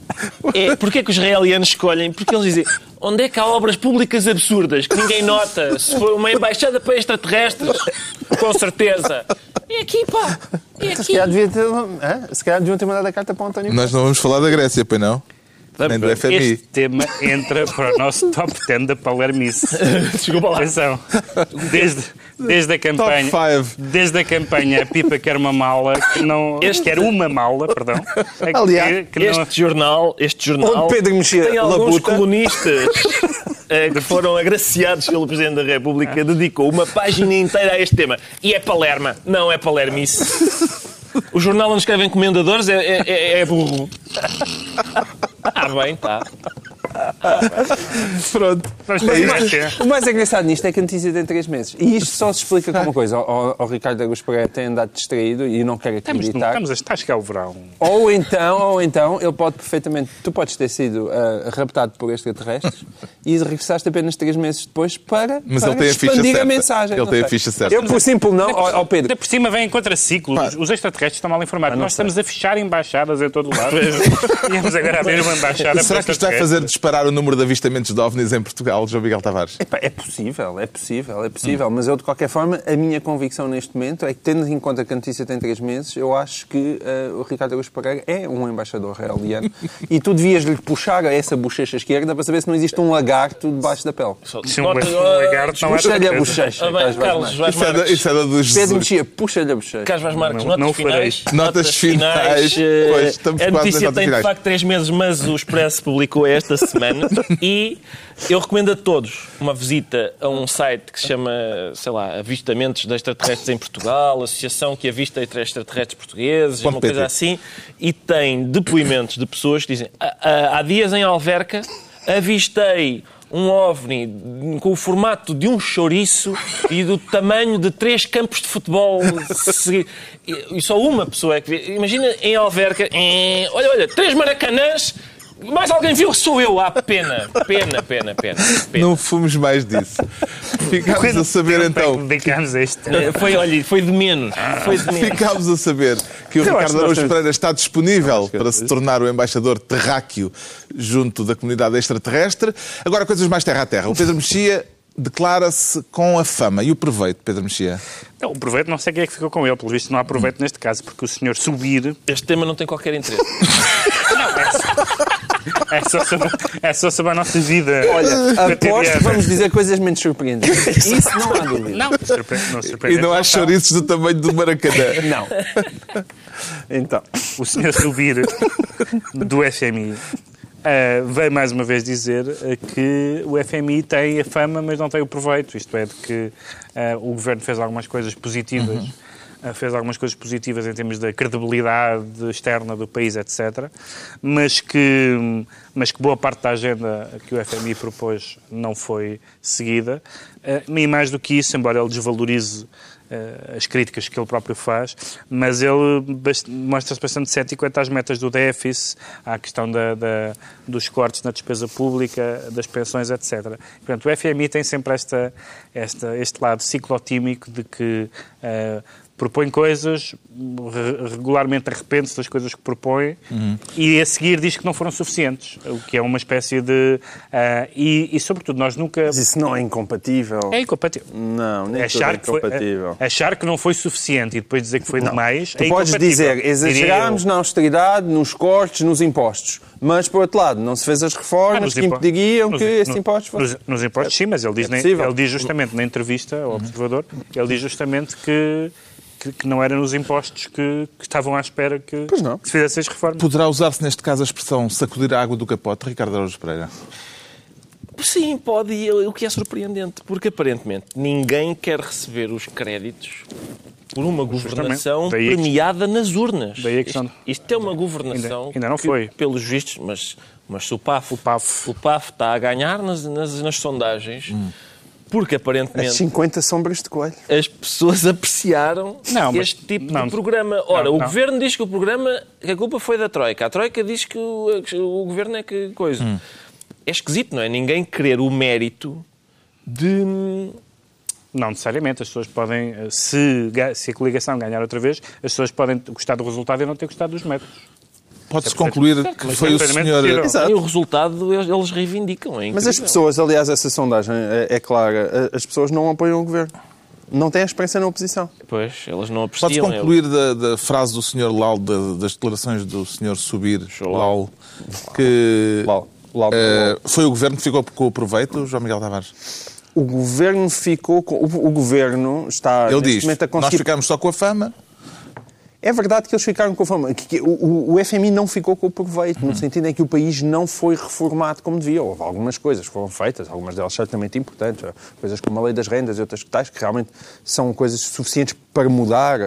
É, Porquê que os israelianos escolhem? Porque eles dizem onde é que há obras públicas absurdas que ninguém nota? Se for uma embaixada para extraterrestres, com certeza. É aqui, pá. É Se aqui. calhar, devia ter, hã? Se calhar deviam ter mandado a carta para o António. Nós não vamos falar da Grécia, pois não? Nem do. FMI. Este tema entra para o nosso top 10 da Palermice. Desculpa lá. Atenção. Desde, desde a campanha. Desde a campanha A Pipa quer uma mala, que não. Este- Quer uma mala, perdão. é que- Aliás, que não- Este jornal, este jornal Onde Pedro Mexia tem alguns labuta. colunistas eh, que foram agraciados pelo Presidente da República, dedicou uma página inteira a este tema. E é Palerma, não é Palermice. O jornal onde escrevem comendadores é, é, é- é burro. Ah, bem, tá. Pronto. Mas É isto. vai ser. O mais engraçado nisto é que a notícia tem 3 meses. E isto só se explica com uma coisa. O, o Ricardo Agus Pereira tem andado distraído e não quer Estamos, acreditar. estamos a estar a chegar ao verão. Ou então, ou então, ele pode perfeitamente... Tu podes ter sido ah, raptado por extraterrestres e regressaste apenas 3 meses depois para, Mas para ele tem a ficha expandir certa. a mensagem. Ele Não tem a sei. ficha certa. Eu, por simples não... Ó ó, Pedro, Ainda por cima vem em contraciclo. Os- Os extraterrestres estão mal informados. Nós estamos a fechar embaixadas em todo o lado. vamos agora abrir uma embaixada Será que isto vai fazer disparar dobrar o número de avistamentos de OVNIs em Portugal, João Miguel Tavares? Epá, é possível, é possível, é possível. Mas eu, de qualquer forma, a minha convicção neste momento é que, tendo em conta que a notícia tem três meses, eu acho que eh, o Ricardo Augusto Pereira é um embaixador realiano. e tu devias lhe puxar a essa bochecha esquerda para saber se não existe um lagarto debaixo da pele. Se um Nota- lagarto não é Puxa-lhe a bochecha. Ah, bem, Carlos Vaz Isso é da, Marques. isso é da dos Pedro. Mexia, puxa-lhe a bochecha. Carlos Vaz Marques, Não- notas finais. Notas finais. eh, Pois, estamos a quase nas notícia tem de facto três meses, mas o Expresso publicou esta semana e eu recomendo a todos uma visita a um site que se chama, sei lá, Avistamentos de Extraterrestres em Portugal, Associação que avista extraterrestres portugueses, Ponto uma coisa assim, e tem depoimentos de pessoas que dizem "Ah, ah, há dias em Alverca avistei um OVNI com o formato de um chouriço e do tamanho de três campos de futebol. E só uma pessoa é que vê. Imagina em Alverca, em- olha, olha, três maracanãs, mais alguém viu? Sou eu. Ah, pena, pena, pena, pena. pena. Não fomos mais disso. Ficámos a saber então. Dedicámos a este. Eh, Foi, olha, foi de menos. Foi de menos. Ficámos a saber que o Eu Ricardo nós Araújo Pereira está disponível para se tornar o embaixador terráqueo junto da comunidade extraterrestre. Agora, coisas mais terra a terra. O Pedro Mexia declara-se com a fama e o proveito, Pedro Mexia. Não, o proveito, não sei quem é que ficou com ele. Pelo visto, não há proveito neste caso, porque o senhor subir. Este tema não tem qualquer interesse. É só sobre, é só sobre a nossa vida. Olha, aposto que vamos dizer coisas menos surpreendentes. Isso não há dúvida. Não, surpreende, não E surpreende. não há chouriços do tamanho do Maracanã. Não. Então, o senhor subir do FMI eh, veio mais uma vez dizer eh, que o FMI tem a fama, mas não tem o proveito. Isto é, de que eh, o governo fez algumas coisas positivas. eh, Fez algumas coisas positivas em termos da credibilidade externa do país, etc. Mas que, mas que boa parte da agenda que o FMI propôs não foi seguida. E mais do que isso, embora ele desvalorize as críticas que ele próprio faz, mas ele mostra-se bastante cético quanto às metas do déficit, à questão da, da- dos cortes na despesa pública, das pensões, etc. Portanto, o FMI tem sempre esta, esta, este lado ciclotímico de que eh, propõe coisas, re- regularmente arrepende-se das coisas que propõe e a seguir diz que não foram suficientes, o que é uma espécie de... eh, e, e, sobretudo, nós nunca... mas isso não é incompatível. É incompatível. Não, nem tudo é Achar que, foi, incompatível. achar que não foi suficiente e depois dizer que foi demais. Tu é podes incompatível, dizer, exagerámos na austeridade, nos cortes, nos impostos. Mas, por outro lado, não se fez as Ah, reformas nos que impo- impediriam nos- que esses no- impostos fossem... Nos, nos impostos, sim, mas ele diz, É ele diz justamente na entrevista ao Observador, ele diz justamente que, que, que não eram nos impostos que, que estavam à espera que, Pois não. que se fizessem as reformas. Poderá usar-se neste caso a expressão sacudir a água do capote, Ricardo Araújo Pereira? Sim, pode, e o que é surpreendente, porque aparentemente ninguém quer receber os créditos por uma governação Daí a que- premiada nas urnas. Daí a questão- Isto, isto é uma governação Ainda- ainda não que, foi. pelos vistos, mas, mas se o PAF, O PAF. o PAF está a ganhar nas, nas, nas sondagens, porque As aparentemente 50 sombras de coelho. as pessoas apreciaram Não, mas- este tipo não. de programa. Ora, Não, o governo diz que o programa, que a culpa foi da Troika. A Troika diz que o, o governo é que coisa. Hum. É esquisito, não é? Ninguém querer o mérito de. Não necessariamente. As pessoas podem, eh, se, se a coligação ganhar outra vez, as pessoas podem gostar do resultado e não ter gostado dos métodos. Pode-se concluir que mas foi é o perfeitamente senhor... possível. Exato. E o resultado eles, reivindicam. É Mas as pessoas, aliás, essa sondagem é, é clara, as pessoas não apoiam o governo. Não têm experiência na oposição. Pois, elas não apreciam. Pode-se concluir da, da frase do senhor Lau, da- das declarações do senhor Subir, Lau, que Lau. Lau. eh, foi o governo que ficou com o proveito, João Miguel Tavares? O governo ficou. Com, o, o governo está Ele neste diz, momento a nós conseguir. ficamos só com a fama, É verdade que eles ficaram com a fama. Que, o, o- o FMI não ficou com o proveito, Uhum. no sentido em que o país não foi reformado como devia. Houve algumas coisas que foram feitas, algumas delas certamente importantes, coisas como a lei das rendas e outras que tais, que realmente são coisas suficientes para mudar a,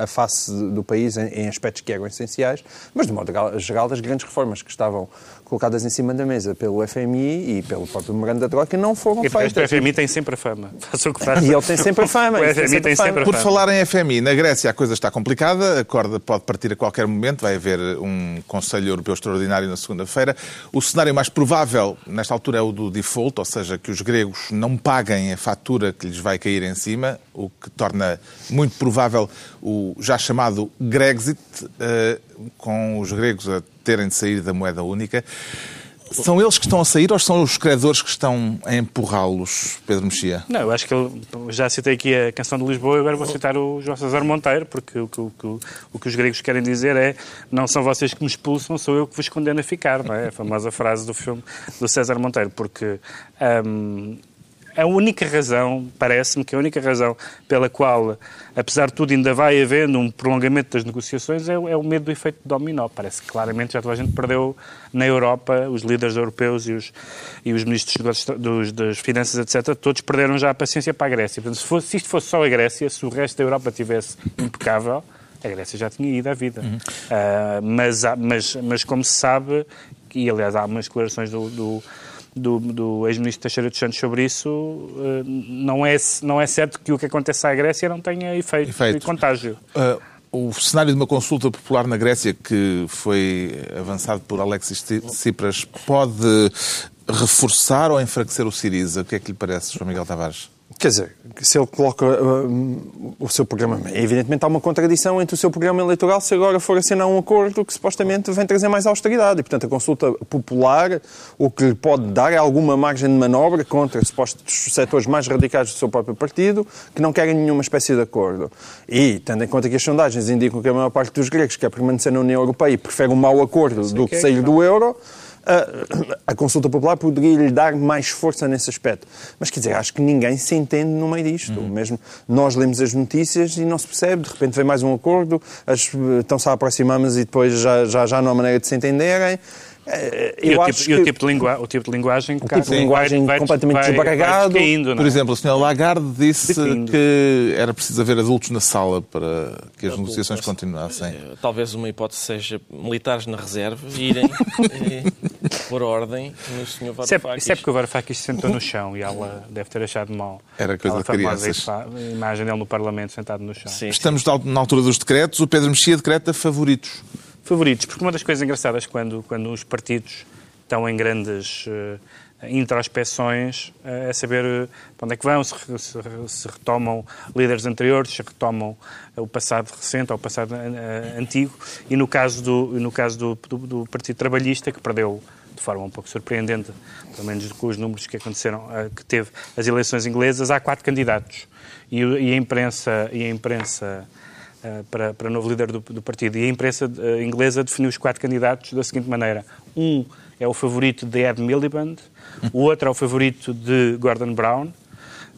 a- a face do país em, em aspectos que eram essenciais, mas de modo geral- geral, as grandes reformas que estavam colocadas em cima da mesa pelo FMI e pelo próprio memorando da Troika não foram E resto, o feitas. FMI tem sempre a fama. Faça o que faça. E ele tem sempre a fama, O tem FMI sempre tem a fama. sempre a Por fama. falar em FMI, na Grécia a coisa está complicada, a corda pode partir a qualquer momento, vai haver um Conselho Europeu Extraordinário na segunda-feira. O cenário mais provável, nesta altura, é o do default, ou seja, que os gregos não paguem a fatura que lhes vai cair em cima, o que torna muito provável o já chamado Grexit, eh, com os gregos a terem de sair da moeda única. São eles que estão a sair ou são os credores que estão a empurrá-los, Pedro Mexia? Não, eu acho que eu já citei aqui a canção de Lisboa, agora vou citar o João César Monteiro, porque o que, o, o que os gregos querem dizer é não são vocês que me expulsam, sou eu que vos condeno a ficar, não é? A famosa frase do filme do César Monteiro, porque hum, a única razão, parece-me que a única razão pela qual, apesar de tudo, ainda vai havendo um prolongamento das negociações é, é o medo do efeito dominó. Parece que claramente já toda a gente perdeu na Europa, os líderes europeus e os, e os ministros dos, dos, das finanças, etc., todos perderam já a paciência para a Grécia. Portanto, se, fosse, se isto fosse só a Grécia, se o resto da Europa tivesse impecável, a Grécia já tinha ido à vida. Uhum. Uh, mas, mas, mas, como se sabe, e aliás há umas declarações do, do do, do ex-ministro Teixeira dos Santos sobre isso, eh, não é, não é certo que o que acontece à Grécia não tenha efeito, efeito. de contágio. Uh, o cenário de uma consulta popular na Grécia que foi avançado por Alexis Tsipras pode reforçar ou enfraquecer o Siriza? O que é que lhe parece, João Miguel Tavares? Quer dizer, se ele coloca uh, o seu programa, evidentemente há uma contradição entre o seu programa eleitoral se agora for assinar um acordo que supostamente vem trazer mais austeridade. E, portanto, a consulta popular o que lhe pode dar é alguma margem de manobra contra supostos setores mais radicais do seu próprio partido que não querem nenhuma espécie de acordo. E, tendo em conta que as sondagens indicam que a maior parte dos gregos quer permanecer na União Europeia e prefere um mau acordo do que sair do euro, a, a consulta popular poderia lhe dar mais força nesse aspecto. Mas quer dizer, acho que ninguém se entende no meio disto. Uhum. Mesmo nós lemos as notícias e não se percebe, de repente vem mais um acordo, estão-se a aproximar, mas e depois já, já, já não há maneira de se entenderem. Eh, eu e, o tipo, que... e o, tipo de lingua... o tipo de linguagem, o tipo de linguagem vai, completamente vai, desbaragado. Vai é? Por exemplo, a senhora Lagarde disse que era preciso haver adultos na sala para que as negociações continuassem. Eh, talvez uma hipótese seja militares na reserva irem por ordem no senhor Varoufakis. Isso é, isso é porque o Varoufakis se sentou no chão e ela deve ter achado mal. Era coisa de crianças. A imagem dele no Parlamento sentado no chão. Sim, Estamos sim. na altura dos decretos. O Pedro Mexia decreta favoritos favoritos, porque uma das coisas engraçadas quando, quando os partidos estão em grandes uh, introspeções uh, é saber uh, para onde é que vão, se, se, se, retomam líderes anteriores, se retomam o passado recente ou o passado antigo, e no caso, do, no caso do, do, do, Partido Trabalhista, que perdeu de forma um pouco surpreendente, pelo menos com os números que aconteceram, que teve as eleições inglesas, há quatro candidatos. E, e a imprensa, e a imprensa para, para novo líder do, do, partido. E a imprensa uh, inglesa definiu os quatro candidatos da seguinte maneira. Um é o favorito de Ed Miliband, o outro é o favorito de Gordon Brown,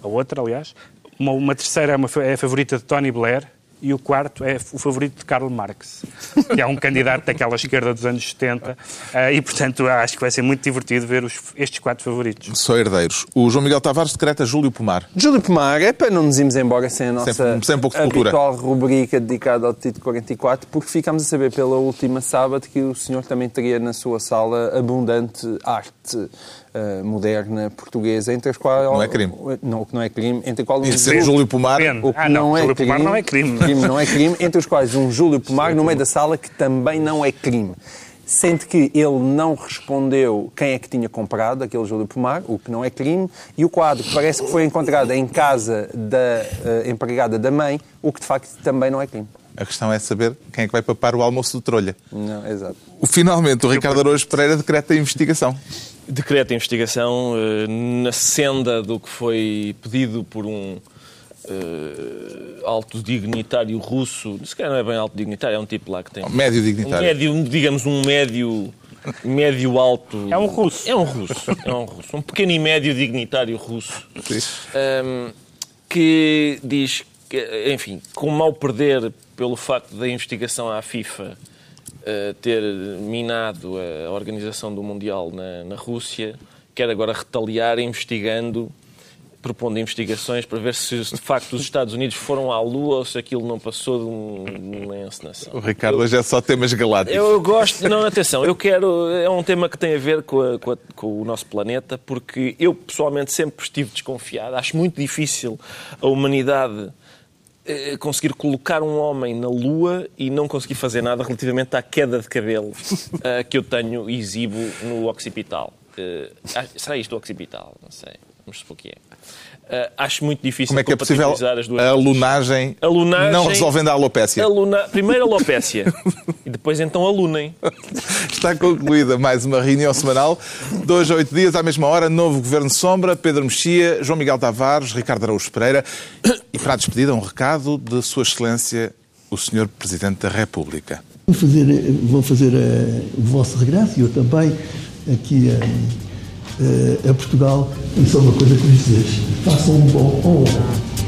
a outra, aliás. Uma, uma terceira é, uma, é a favorita de Tony Blair, e o quarto é o favorito de Karl Marx, que é um candidato daquela esquerda dos anos 70, eh, e portanto acho que vai ser muito divertido ver os, estes quatro favoritos. Só herdeiros. O João Miguel Tavares decreta Júlio Pomar. Júlio Pomar é para não nos irmos embora sem a nossa sem, sem pouco de habitual cultura. rubrica dedicada ao título 44, porque ficámos a saber pela última sábado que o senhor também teria na sua sala abundante arte uh, moderna portuguesa, entre as quais... Não é crime. Não, o que não é crime, entre quais... Um ser Júlio Pomar... O que ah, não, não é Júlio crime, Pomar não é crime. crime. Não é crime, entre os quais um Júlio Pomar no meio da sala que também não é crime. Sendo que ele não respondeu quem é que tinha comprado aquele Júlio Pomar, o que não é crime, e o quadro que parece que foi encontrado em casa da uh, empregada da mãe, o que de facto também não é crime. A questão é saber quem é que vai papar o almoço de trolha. Não, exato. Finalmente, o Ricardo Araújo Pereira decreta a investigação. Decreta a investigação uh, na senda do que foi pedido por um uh, alto dignitário russo. Se calhar não é bem alto dignitário, é um tipo lá que tem. Médio dignitário. Um médio, digamos, um médio. Médio alto. É um russo. É um russo. É um russo. Um pequeno e médio dignitário russo. Um, ehm, que diz que, enfim, com mal perder pelo facto da investigação à FIFA uh, ter minado a organização do Mundial na, na Rússia, quer agora retaliar investigando propondo investigações para ver se de facto os Estados Unidos foram à Lua ou se aquilo não passou de, um, de uma encenação. O Ricardo hoje é só temas galácticos. Eu, eu gosto, não, atenção, eu quero, é um tema que tem a ver com, a, com, a, com, o nosso planeta, porque eu pessoalmente sempre estive desconfiado, acho muito difícil a humanidade conseguir colocar um homem na Lua e não conseguir fazer nada relativamente à queda de cabelo uh, que eu tenho e exibo no occipital. Uh, será isto o occipital? Não sei. vamos supor que é. Uh, acho muito difícil Como é que é possível as duas a alunagem, alunagem não resolvendo a alopécia? Aluna... Primeiro a alopécia e depois então alunem. Está concluída mais uma reunião semanal. Dois a oito dias, à mesma hora, novo Governo Sombra, Pedro Mexia, João Miguel Tavares, Ricardo Araújo Pereira. E para a despedida, um recado de Sua Excelência, o Senhor Presidente da República. Vou fazer, vou fazer uh, o vosso regresso e eu também aqui uh, a Portugal. E só uma coisa que vos dizer: façam um bom honra